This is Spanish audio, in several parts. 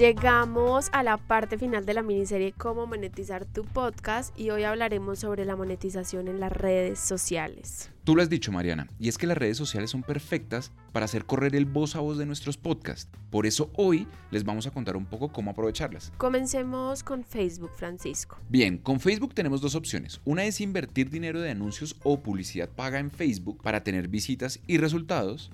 Llegamos a la parte final de la miniserie Cómo monetizar tu podcast y hoy hablaremos sobre la monetización en las redes sociales. Tú lo has dicho, Mariana, y es que las redes sociales son perfectas para hacer correr el voz a voz de nuestros podcasts. Por eso hoy les vamos a contar un poco cómo aprovecharlas. Comencemos con Facebook, Francisco. Bien, con Facebook tenemos dos opciones. Una es invertir dinero de anuncios o publicidad paga en Facebook para tener visitas y resultados.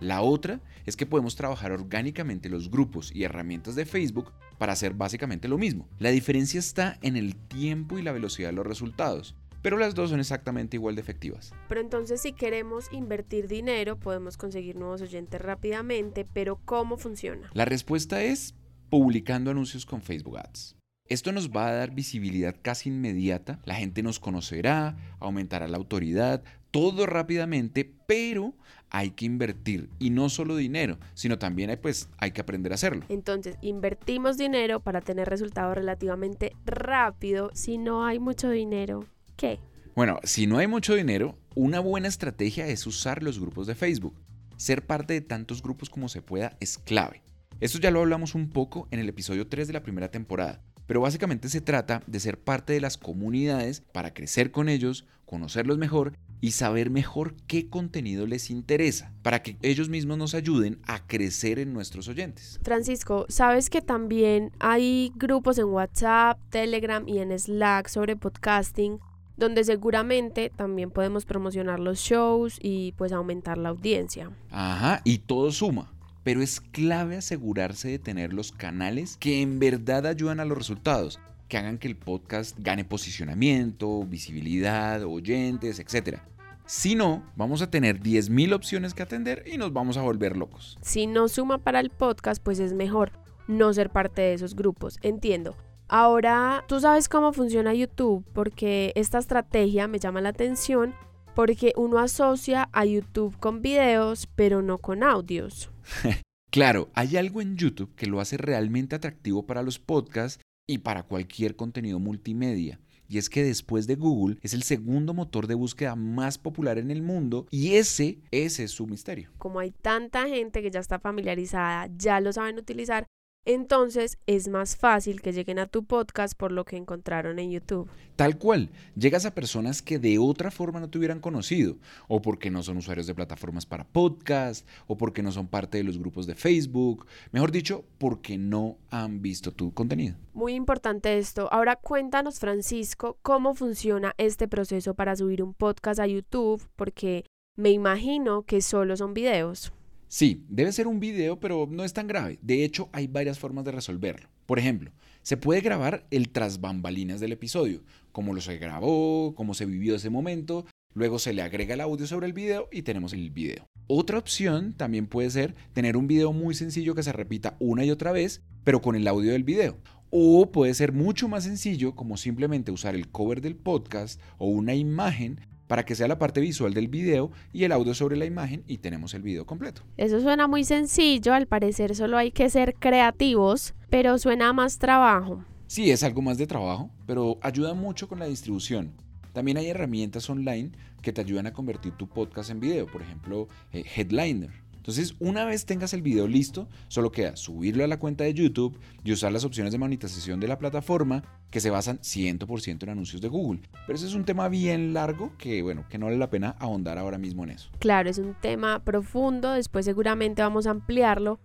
La otra es que podemos trabajar orgánicamente los grupos y herramientas de Facebook para hacer básicamente lo mismo. La diferencia está en el tiempo y la velocidad de los resultados, pero las dos son exactamente igual de efectivas. Pero entonces si queremos invertir dinero podemos conseguir nuevos oyentes rápidamente, pero ¿cómo funciona? La respuesta es publicando anuncios con Facebook Ads. Esto nos va a dar visibilidad casi inmediata, la gente nos conocerá, aumentará la autoridad, todo rápidamente, pero hay que invertir y no solo dinero, sino también hay, pues, hay que aprender a hacerlo. Entonces, invertimos dinero para tener resultados relativamente rápido. Si no hay mucho dinero, ¿qué? Bueno, si no hay mucho dinero, una buena estrategia es usar los grupos de Facebook. Ser parte de tantos grupos como se pueda es clave. Esto ya lo hablamos un poco en el episodio 3 de la primera temporada, pero básicamente se trata de ser parte de las comunidades para crecer con ellos, conocerlos mejor y saber mejor qué contenido les interesa, para que ellos mismos nos ayuden a crecer en nuestros oyentes. Francisco, ¿sabes que también hay grupos en WhatsApp, Telegram y en Slack sobre podcasting? donde seguramente también podemos promocionar los shows y pues aumentar la audiencia. Ajá, y todo suma pero es clave asegurarse de tener los canales que en verdad ayudan a los resultados, que hagan que el podcast gane posicionamiento, visibilidad, oyentes, etc. Si no, vamos a tener 10.000 opciones que atender y nos vamos a volver locos. Si no suma para el podcast, pues es mejor no ser parte de esos grupos. Entiendo. Ahora, tú sabes cómo funciona YouTube, porque esta estrategia me llama la atención, porque uno asocia a YouTube con videos, pero no con audios. claro, hay algo en YouTube que lo hace realmente atractivo para los podcasts y para cualquier contenido multimedia. Y es que después de Google es el segundo motor de búsqueda más popular en el mundo y ese, ese es su misterio. Como hay tanta gente que ya está familiarizada, ya lo saben utilizar, entonces es más fácil que lleguen a tu podcast por lo que encontraron en YouTube. Tal cual, llegas a personas que de otra forma no te hubieran conocido, o porque no son usuarios de plataformas para podcast, o porque no son parte de los grupos de Facebook, mejor dicho, porque no han visto tu contenido. Muy importante esto. Ahora cuéntanos, Francisco, cómo funciona este proceso para subir un podcast a YouTube, porque me imagino que solo son videos. Sí, debe ser un video, pero no es tan grave. De hecho, hay varias formas de resolverlo. Por ejemplo, se puede grabar el tras bambalinas del episodio, cómo lo se grabó, cómo se vivió ese momento, luego se le agrega el audio sobre el video y tenemos el video. Otra opción también puede ser tener un video muy sencillo que se repita una y otra vez, pero con el audio del video. O puede ser mucho más sencillo como simplemente usar el cover del podcast o una imagen para que sea la parte visual del video y el audio sobre la imagen y tenemos el video completo. Eso suena muy sencillo, al parecer solo hay que ser creativos, pero suena más trabajo. Sí, es algo más de trabajo, pero ayuda mucho con la distribución. También hay herramientas online que te ayudan a convertir tu podcast en video, por ejemplo, eh, Headliner entonces, una vez tengas el video listo, solo queda subirlo a la cuenta de YouTube y usar las opciones de monetización de la plataforma que se basan 100% en anuncios de Google. Pero ese es un tema bien largo que, bueno, que no vale la pena ahondar ahora mismo en eso. Claro, es un tema profundo, después seguramente vamos a ampliarlo.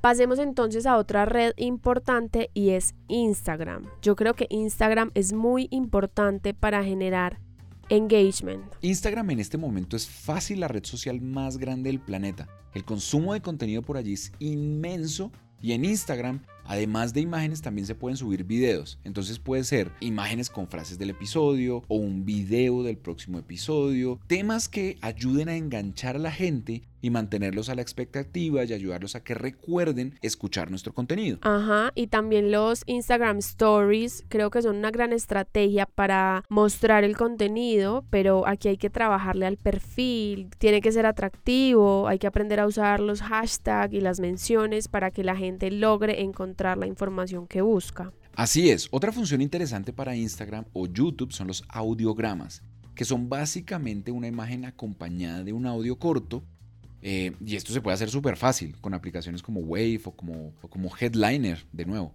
Pasemos entonces a otra red importante y es Instagram. Yo creo que Instagram es muy importante para generar engagement. Instagram en este momento es fácil la red social más grande del planeta. El consumo de contenido por allí es inmenso y en Instagram Además de imágenes también se pueden subir videos. Entonces puede ser imágenes con frases del episodio o un video del próximo episodio. Temas que ayuden a enganchar a la gente y mantenerlos a la expectativa y ayudarlos a que recuerden escuchar nuestro contenido. Ajá, y también los Instagram Stories creo que son una gran estrategia para mostrar el contenido, pero aquí hay que trabajarle al perfil, tiene que ser atractivo, hay que aprender a usar los hashtags y las menciones para que la gente logre encontrar la información que busca. Así es, otra función interesante para Instagram o YouTube son los audiogramas, que son básicamente una imagen acompañada de un audio corto eh, y esto se puede hacer súper fácil con aplicaciones como Wave o como, como Headliner, de nuevo.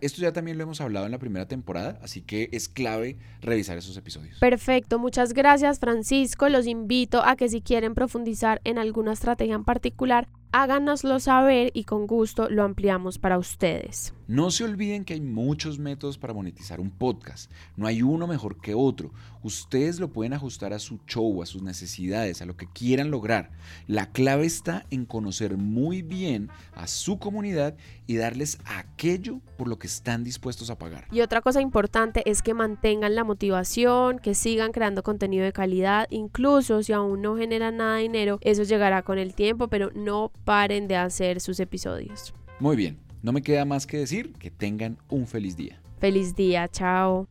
Esto ya también lo hemos hablado en la primera temporada, así que es clave revisar esos episodios. Perfecto, muchas gracias Francisco. Los invito a que si quieren profundizar en alguna estrategia en particular, háganoslo saber y con gusto lo ampliamos para ustedes. No se olviden que hay muchos métodos para monetizar un podcast. No hay uno mejor que otro. Ustedes lo pueden ajustar a su show, a sus necesidades, a lo que quieran lograr. La clave está en conocer muy bien a su comunidad y darles aquello por lo que están dispuestos a pagar. Y otra cosa importante es que mantengan la motivación, que sigan creando contenido de calidad, incluso si aún no generan nada de dinero, eso llegará con el tiempo, pero no paren de hacer sus episodios. Muy bien, no me queda más que decir que tengan un feliz día. Feliz día, chao.